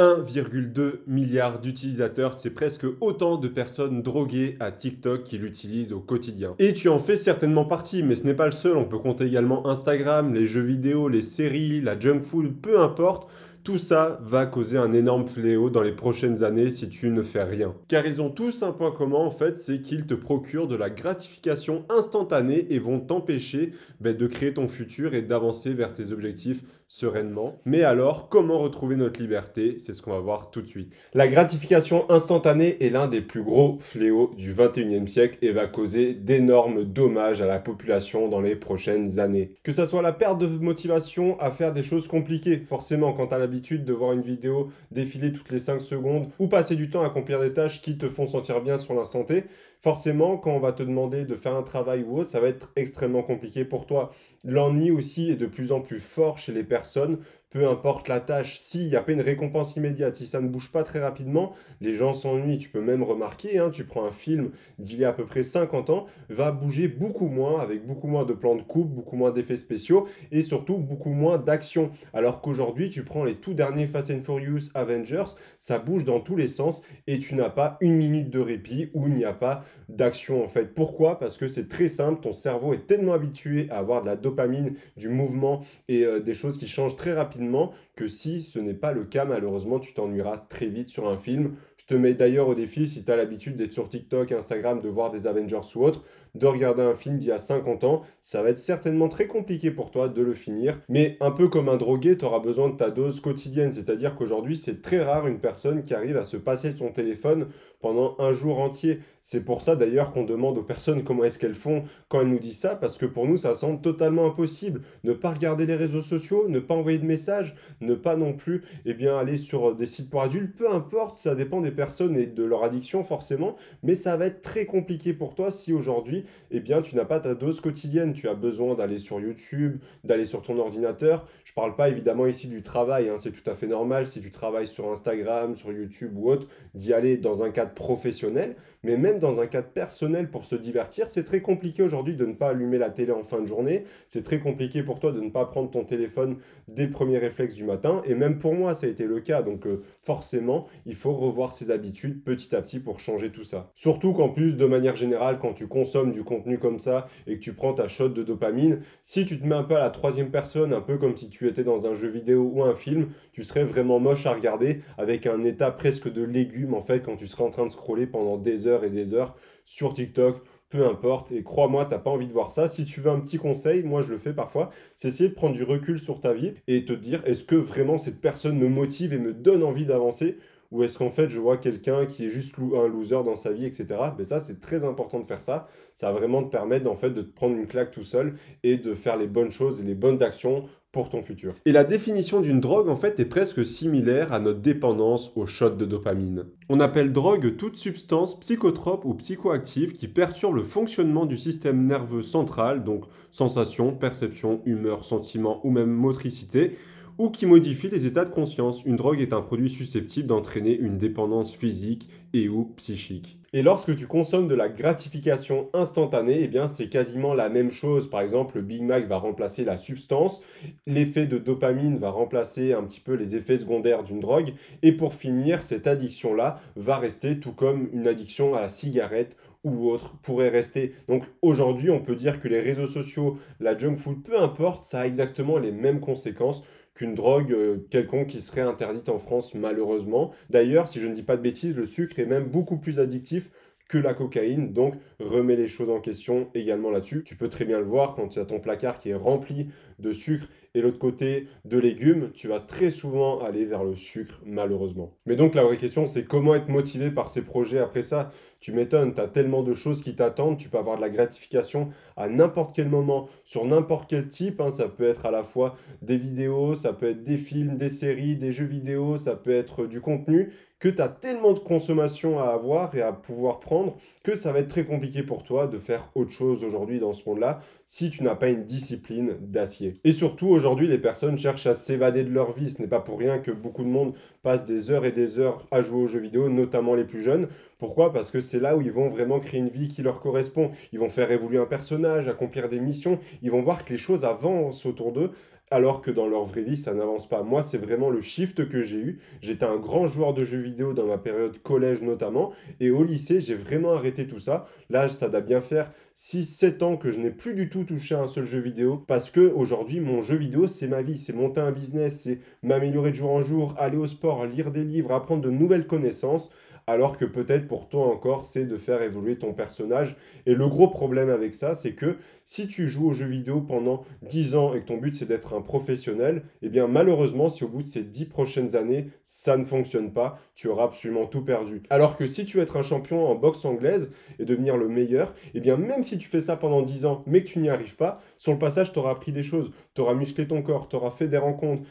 1,2 milliard d'utilisateurs, c'est presque autant de personnes droguées à TikTok qui l'utilisent au quotidien. Et tu en fais certainement partie, mais ce n'est pas le seul, on peut compter également Instagram, les jeux vidéo, les séries, la junk food, peu importe. Tout ça va causer un énorme fléau dans les prochaines années si tu ne fais rien. Car ils ont tous un point commun en fait, c'est qu'ils te procurent de la gratification instantanée et vont t'empêcher ben, de créer ton futur et d'avancer vers tes objectifs sereinement. Mais alors, comment retrouver notre liberté? C'est ce qu'on va voir tout de suite. La gratification instantanée est l'un des plus gros fléaux du 21e siècle et va causer d'énormes dommages à la population dans les prochaines années. Que ça soit la perte de motivation à faire des choses compliquées, forcément quand tu as de voir une vidéo défiler toutes les 5 secondes ou passer du temps à accomplir des tâches qui te font sentir bien sur l'instant T, forcément, quand on va te demander de faire un travail ou autre, ça va être extrêmement compliqué pour toi. L'ennui aussi est de plus en plus fort chez les personnes peu importe la tâche, s'il n'y a pas une récompense immédiate, si ça ne bouge pas très rapidement, les gens s'ennuient. Tu peux même remarquer, hein, tu prends un film d'il y a à peu près 50 ans, va bouger beaucoup moins, avec beaucoup moins de plans de coupe, beaucoup moins d'effets spéciaux et surtout beaucoup moins d'action. Alors qu'aujourd'hui, tu prends les tout derniers Fast and Furious Avengers, ça bouge dans tous les sens et tu n'as pas une minute de répit où il n'y a pas d'action en fait. Pourquoi? Parce que c'est très simple, ton cerveau est tellement habitué à avoir de la dopamine, du mouvement et euh, des choses qui changent très rapidement que si ce n'est pas le cas, malheureusement, tu t'ennuieras très vite sur un film. Je te mets d'ailleurs au défi, si tu as l'habitude d'être sur TikTok, Instagram, de voir des Avengers ou autres, de regarder un film d'il y a 50 ans, ça va être certainement très compliqué pour toi de le finir. Mais un peu comme un drogué, tu auras besoin de ta dose quotidienne. C'est-à-dire qu'aujourd'hui, c'est très rare une personne qui arrive à se passer de son téléphone pendant un jour entier. C'est pour ça d'ailleurs qu'on demande aux personnes comment est-ce qu'elles font quand elles nous disent ça, parce que pour nous, ça semble totalement impossible. Ne pas regarder les réseaux sociaux, ne pas envoyer de messages, ne pas non plus eh bien, aller sur des sites pour adultes, peu importe, ça dépend des personnes et de leur addiction forcément, mais ça va être très compliqué pour toi si aujourd'hui eh bien, tu n'as pas ta dose quotidienne. Tu as besoin d'aller sur YouTube, d'aller sur ton ordinateur. Je parle pas évidemment ici du travail, hein. c'est tout à fait normal si tu travailles sur Instagram, sur YouTube ou autre, d'y aller dans un cadre professionnel. Mais même dans un cadre personnel pour se divertir, c'est très compliqué aujourd'hui de ne pas allumer la télé en fin de journée. C'est très compliqué pour toi de ne pas prendre ton téléphone dès le premier réflexe du matin. Et même pour moi, ça a été le cas. Donc euh, forcément, il faut revoir ses habitudes petit à petit pour changer tout ça. Surtout qu'en plus, de manière générale, quand tu consommes du contenu comme ça et que tu prends ta shot de dopamine, si tu te mets un peu à la troisième personne, un peu comme si tu étais dans un jeu vidéo ou un film, tu serais vraiment moche à regarder avec un état presque de légume en fait quand tu serais en train de scroller pendant des heures et des heures sur TikTok peu importe. Et crois-moi, t'as pas envie de voir ça. Si tu veux un petit conseil, moi je le fais parfois, c'est essayer de prendre du recul sur ta vie et te dire est-ce que vraiment cette personne me motive et me donne envie d'avancer ou est-ce qu'en fait je vois quelqu'un qui est juste un loser dans sa vie, etc. Mais ça, c'est très important de faire ça. Ça va vraiment te permettre en fait de te prendre une claque tout seul et de faire les bonnes choses et les bonnes actions pour ton futur. Et la définition d'une drogue en fait est presque similaire à notre dépendance au shot de dopamine. On appelle drogue toute substance psychotrope ou psychoactive qui perturbe le fonctionnement du système nerveux central, donc sensation, perception, humeur, sentiment ou même motricité ou qui modifie les états de conscience. Une drogue est un produit susceptible d'entraîner une dépendance physique et ou psychique. Et lorsque tu consommes de la gratification instantanée, eh bien c'est quasiment la même chose. Par exemple, le Big Mac va remplacer la substance, l'effet de dopamine va remplacer un petit peu les effets secondaires d'une drogue, et pour finir, cette addiction-là va rester tout comme une addiction à la cigarette ou autre pourrait rester. Donc aujourd'hui, on peut dire que les réseaux sociaux, la junk food, peu importe, ça a exactement les mêmes conséquences qu'une drogue euh, quelconque qui serait interdite en France malheureusement. D'ailleurs, si je ne dis pas de bêtises, le sucre est même beaucoup plus addictif que la cocaïne, donc remets les choses en question également là-dessus. Tu peux très bien le voir quand tu as ton placard qui est rempli de sucre et l'autre côté de légumes, tu vas très souvent aller vers le sucre malheureusement. Mais donc la vraie question c'est comment être motivé par ces projets après ça? Tu m'étonnes, tu as tellement de choses qui t'attendent, tu peux avoir de la gratification à n'importe quel moment, sur n'importe quel type, hein. ça peut être à la fois des vidéos, ça peut être des films, des séries, des jeux vidéo, ça peut être du contenu, que tu as tellement de consommation à avoir et à pouvoir prendre que ça va être très compliqué pour toi de faire autre chose aujourd'hui dans ce monde-là si tu n'as pas une discipline d'acier. Et surtout, aujourd'hui, les personnes cherchent à s'évader de leur vie. Ce n'est pas pour rien que beaucoup de monde passe des heures et des heures à jouer aux jeux vidéo, notamment les plus jeunes. Pourquoi? Parce que c'est là où ils vont vraiment créer une vie qui leur correspond. Ils vont faire évoluer un personnage, accomplir des missions. Ils vont voir que les choses avancent autour d'eux alors que dans leur vraie vie, ça n'avance pas. Moi, c'est vraiment le shift que j'ai eu. J'étais un grand joueur de jeux vidéo dans ma période collège notamment, et au lycée, j'ai vraiment arrêté tout ça. Là, ça doit bien faire 6-7 ans que je n'ai plus du tout touché à un seul jeu vidéo, parce que aujourd'hui, mon jeu vidéo, c'est ma vie, c'est monter un business, c'est m'améliorer de jour en jour, aller au sport, lire des livres, apprendre de nouvelles connaissances alors que peut-être pour toi encore, c'est de faire évoluer ton personnage. Et le gros problème avec ça, c'est que si tu joues aux jeux vidéo pendant 10 ans et que ton but c'est d'être un professionnel, eh bien malheureusement, si au bout de ces 10 prochaines années, ça ne fonctionne pas, tu auras absolument tout perdu. Alors que si tu veux être un champion en boxe anglaise et devenir le meilleur, eh bien même si tu fais ça pendant 10 ans, mais que tu n'y arrives pas, sur le passage, tu auras appris des choses, tu auras musclé ton corps, tu auras fait des rencontres,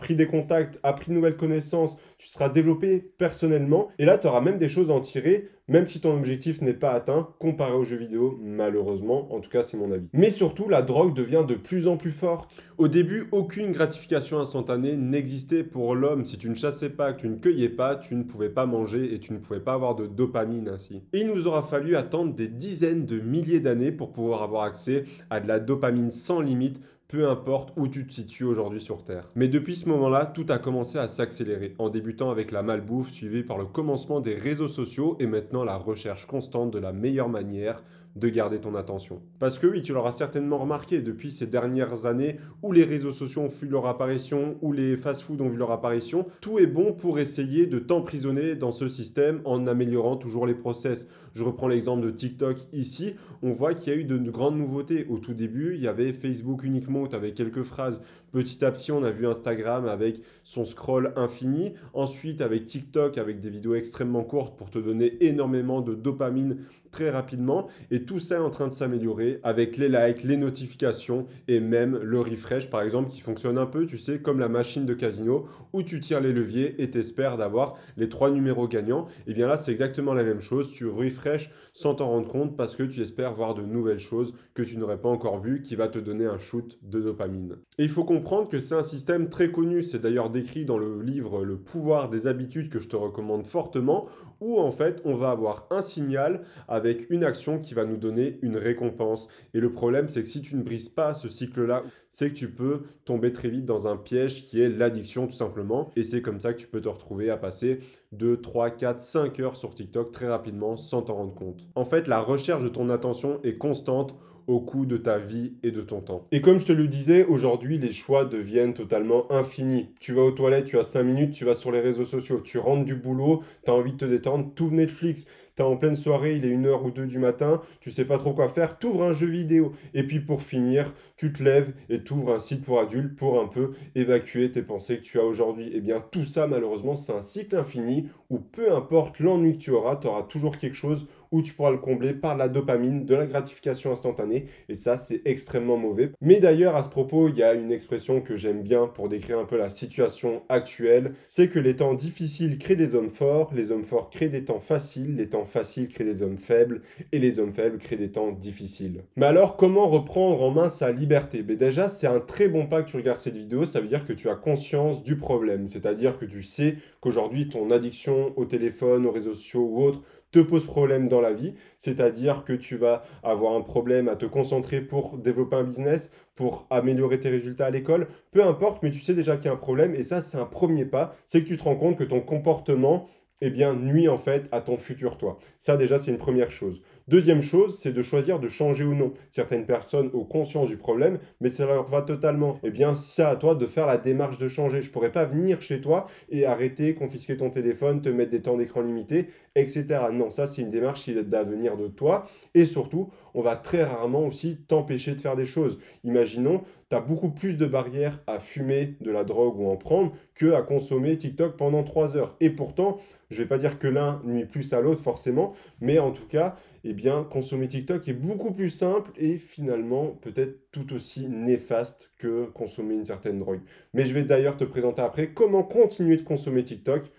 pris des contacts, appris de nouvelles connaissances, tu seras développé personnellement, et là, tu auras des choses à en tirer même si ton objectif n'est pas atteint comparé aux jeux vidéo, malheureusement, en tout cas c'est mon avis. Mais surtout, la drogue devient de plus en plus forte. Au début, aucune gratification instantanée n'existait pour l'homme. Si tu ne chassais pas, que tu ne cueillais pas, tu ne pouvais pas manger et tu ne pouvais pas avoir de dopamine ainsi. Il nous aura fallu attendre des dizaines de milliers d'années pour pouvoir avoir accès à de la dopamine sans limite peu importe où tu te situes aujourd'hui sur Terre. Mais depuis ce moment-là, tout a commencé à s'accélérer, en débutant avec la malbouffe, suivi par le commencement des réseaux sociaux et maintenant la recherche constante de la meilleure manière de garder ton attention. Parce que oui, tu l'auras certainement remarqué depuis ces dernières années où les réseaux sociaux ont vu leur apparition, où les fast-foods ont vu leur apparition, tout est bon pour essayer de t'emprisonner dans ce système en améliorant toujours les process. Je reprends l'exemple de TikTok ici, on voit qu'il y a eu de, grandes nouveautés. Au tout début, il y avait Facebook uniquement avais quelques phrases. Petit à petit, on a vu Instagram avec son scroll infini. Ensuite, avec TikTok avec des vidéos extrêmement courtes pour te donner énormément de dopamine très rapidement. Et tout ça est en train de s'améliorer avec les likes, les notifications et même le refresh, par exemple, qui fonctionne un peu, tu sais, comme la machine de casino où tu tires les leviers et t'espères d'avoir les trois numéros gagnants. Et bien là, c'est exactement la même chose. Tu refresh sans t'en rendre compte parce que tu espères voir de nouvelles choses que tu n'aurais pas encore vues qui va te donner un shoot de dopamine. Et il faut comprendre que c'est un système très connu. C'est d'ailleurs décrit dans le livre Le pouvoir des habitudes que je te recommande fortement où en fait on va avoir un signal avec une action qui va nous donner une récompense. Et le problème c'est que si tu ne brises pas ce cycle-là, c'est que tu peux tomber très vite dans un piège qui est l'addiction tout simplement. Et c'est comme ça que tu peux te retrouver à passer 2, 3, 4, 5 heures sur TikTok très rapidement sans t'en rendre compte. En fait, la recherche de ton attention est constante au coût de ta vie et de ton temps. Et comme je te le disais, aujourd'hui, les choix deviennent totalement infinis. Tu vas aux toilettes, tu as 5 minutes, tu vas sur les réseaux sociaux, tu rentres du boulot, tu as envie de te détendre, tout Netflix en pleine soirée, il est 1h ou 2 du matin, tu sais pas trop quoi faire, tu ouvres un jeu vidéo. Et puis pour finir, tu te lèves et tu ouvres un site pour adultes pour un peu évacuer tes pensées que tu as aujourd'hui. Et eh bien tout ça, malheureusement, c'est un cycle infini où peu importe l'ennui que tu auras, tu auras toujours quelque chose où tu pourras le combler par la dopamine, de la gratification instantanée, et ça c'est extrêmement mauvais. Mais d'ailleurs à ce propos, il y a une expression que j'aime bien pour décrire un peu la situation actuelle, c'est que les temps difficiles créent des hommes forts, les hommes forts créent des temps faciles, les temps faciles créent des hommes faibles, et les hommes faibles créent des temps difficiles. Mais alors comment reprendre en main sa liberté? Ben Déjà c'est un très bon pas que tu regardes cette vidéo, ça veut dire que tu as conscience du problème, c'est-à-dire que tu sais qu'aujourd'hui ton addiction au téléphone, aux réseaux sociaux ou autres te pose problème dans la vie, c'est-à-dire que tu vas avoir un problème à te concentrer pour développer un business, pour améliorer tes résultats à l'école, peu importe, mais tu sais déjà qu'il y a un problème et ça c'est un premier pas, c'est que tu te rends compte que ton comportement eh bien, nuit en fait à ton futur toi. Ça déjà, c'est une première chose. Deuxième chose, c'est de choisir de changer ou non. Certaines personnes ont conscience du problème, mais ça leur va totalement. Eh bien, c'est à toi de faire la démarche de changer. Je pourrais pas venir chez toi et arrêter, confisquer ton téléphone, te mettre des temps d'écran limités, etc. Non, ça, c'est une démarche qui doit venir de toi. Et surtout, on va très rarement aussi t'empêcher de faire des choses. Imaginons, tu as beaucoup plus de barrières à fumer de la drogue ou en prendre que à consommer TikTok pendant 3 heures. Et pourtant, je vais pas dire que l'un nuit plus à l'autre forcément, mais en tout cas, eh consommer TikTok est beaucoup plus simple et finalement peut-être tout aussi néfaste que consommer une certaine drogue. Mais je vais d'ailleurs te présenter après comment continuer de consommer TikTok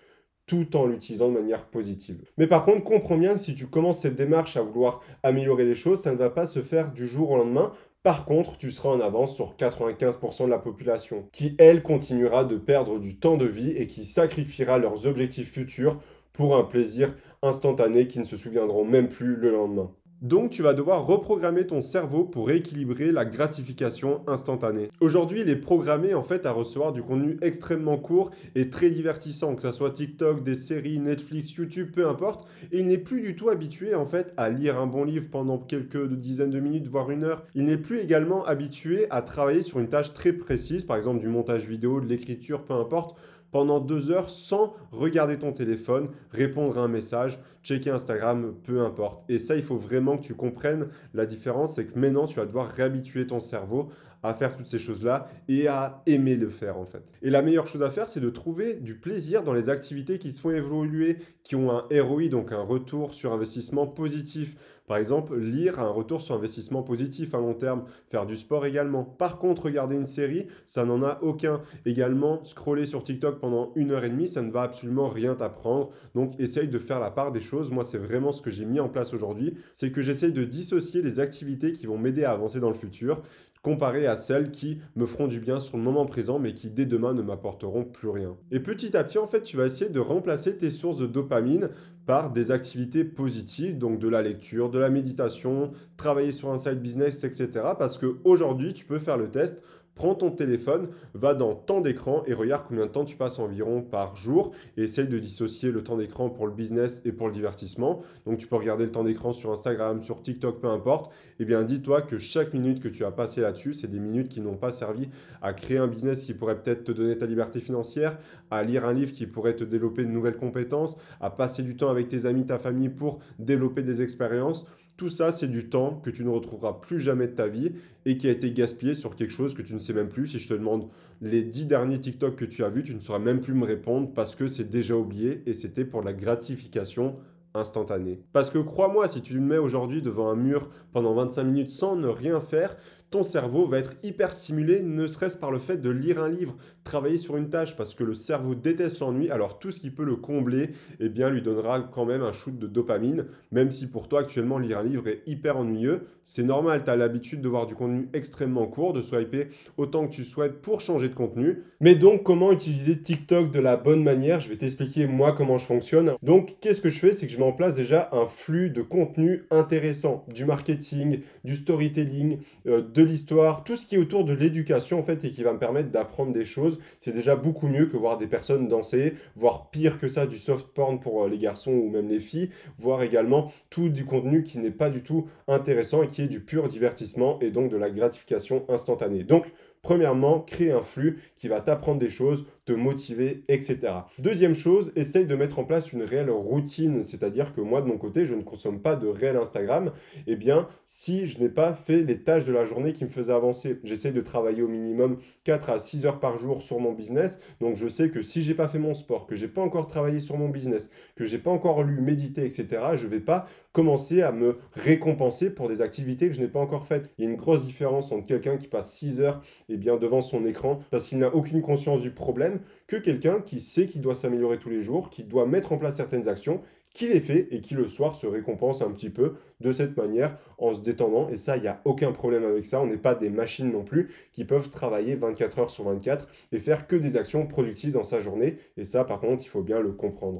tout en l'utilisant de manière positive. Mais par contre, comprends bien si tu commences cette démarche à vouloir améliorer les choses, ça ne va pas se faire du jour au lendemain. Par contre, tu seras en avance sur 95% de la population, qui, elle, continuera de perdre du temps de vie et qui sacrifiera leurs objectifs futurs pour un plaisir instantané qui ne se souviendront même plus le lendemain. Donc tu vas devoir reprogrammer ton cerveau pour rééquilibrer la gratification instantanée. Aujourd'hui, il est programmé en fait à recevoir du contenu extrêmement court et très divertissant, que ce soit TikTok, des séries, Netflix, YouTube, peu importe, et il n'est plus du tout habitué en fait à lire un bon livre pendant quelques dizaines de minutes, voire une heure. Il n'est plus également habitué à travailler sur une tâche très précise, par exemple du montage vidéo, de l'écriture, peu importe, pendant deux heures sans regarder ton téléphone, répondre à un message, checker Instagram, peu importe. Et ça, il faut vraiment que tu comprennes la différence, c'est que maintenant, tu vas devoir réhabituer ton cerveau à faire toutes ces choses-là et à aimer le faire en fait. Et la meilleure chose à faire, c'est de trouver du plaisir dans les activités qui te font évoluer, qui ont un ROI, donc un retour sur investissement positif. Par exemple, lire un retour sur investissement positif à long terme, faire du sport également. Par contre, regarder une série, ça n'en a aucun. Également, scroller sur TikTok pendant une heure et demie, ça ne va absolument rien t'apprendre. Donc, essaye de faire la part des choses. Moi, c'est vraiment ce que j'ai mis en place aujourd'hui. C'est que j'essaye de dissocier les activités qui vont m'aider à avancer dans le futur comparé à celles qui me feront du bien sur le moment présent mais qui dès demain ne m'apporteront plus rien. Et petit à petit en fait tu vas essayer de remplacer tes sources de dopamine par des activités positives, donc de la lecture, de la méditation, travailler sur un side business, etc. Parce qu'aujourd'hui tu peux faire le test prends ton téléphone, va dans temps d'écran et regarde combien de temps tu passes environ par jour et essaye de dissocier le temps d'écran pour le business et pour le divertissement. Donc tu peux regarder le temps d'écran sur Instagram, sur TikTok, peu importe. Eh bien dis-toi que chaque minute que tu as passé là-dessus, c'est des minutes qui n'ont pas servi à créer un business qui pourrait peut-être te donner ta liberté financière, à lire un livre qui pourrait te développer de nouvelles compétences, à passer du temps avec tes amis, ta famille pour développer des expériences. Tout ça, c'est du temps que tu ne retrouveras plus jamais de ta vie et qui a été gaspillé sur quelque chose que tu ne sais même plus. Si je te demande les 10 derniers TikTok que tu as vus, tu ne sauras même plus me répondre parce que c'est déjà oublié et c'était pour la gratification instantanée. Parce que crois-moi, si tu me mets aujourd'hui devant un mur pendant 25 minutes sans ne rien faire, ton cerveau va être hyper stimulé, ne serait-ce par le fait de lire un livre, travailler sur une tâche, parce que le cerveau déteste l'ennui, alors tout ce qui peut le combler, eh bien, lui donnera quand même un shoot de dopamine, même si pour toi, actuellement, lire un livre est hyper ennuyeux. C'est normal, tu as l'habitude de voir du contenu extrêmement court, de swiper autant que tu souhaites pour changer de contenu. Mais donc, comment utiliser TikTok de la bonne manière? Je vais t'expliquer moi comment je fonctionne. Donc, qu'est-ce que je fais? C'est que je mets en place déjà un flux de contenu intéressant, du marketing, du storytelling, euh, de l'histoire, tout ce qui est autour de l'éducation en fait et qui va me permettre d'apprendre des choses, c'est déjà beaucoup mieux que voir des personnes danser, voire pire que ça du soft porn pour euh, les garçons ou même les filles, voir également tout du contenu qui n'est pas du tout intéressant et qui est du pur divertissement et donc de la gratification instantanée. Donc Premièrement, créer un flux qui va t'apprendre des choses, te motiver, etc. Deuxième chose, essaye de mettre en place une réelle routine, c'est-à-dire que moi de mon côté, je ne consomme pas de réel Instagram. Eh bien, si je n'ai pas fait les tâches de la journée qui me faisaient avancer, j'essaye de travailler au minimum 4 à 6 heures par jour sur mon business. Donc je sais que si j'ai pas fait mon sport, que j'ai pas encore travaillé sur mon business, que j'ai pas encore lu, médité, etc., je vais pas commencer à me récompenser pour des activités que je n'ai pas encore faites. Il y a une grosse différence entre quelqu'un qui passe 6 heures et bien, devant son écran parce qu'il n'a aucune conscience du problème que quelqu'un qui sait qu'il doit s'améliorer tous les jours, qui doit mettre en place certaines actions, qui les fait et qui le soir se récompense un petit peu de cette manière en se détendant. Et ça, il n'y a aucun problème avec ça. On n'est pas des machines non plus qui peuvent travailler 24 heures sur 24 et faire que des actions productives dans sa journée. Et ça, par contre, il faut bien le comprendre.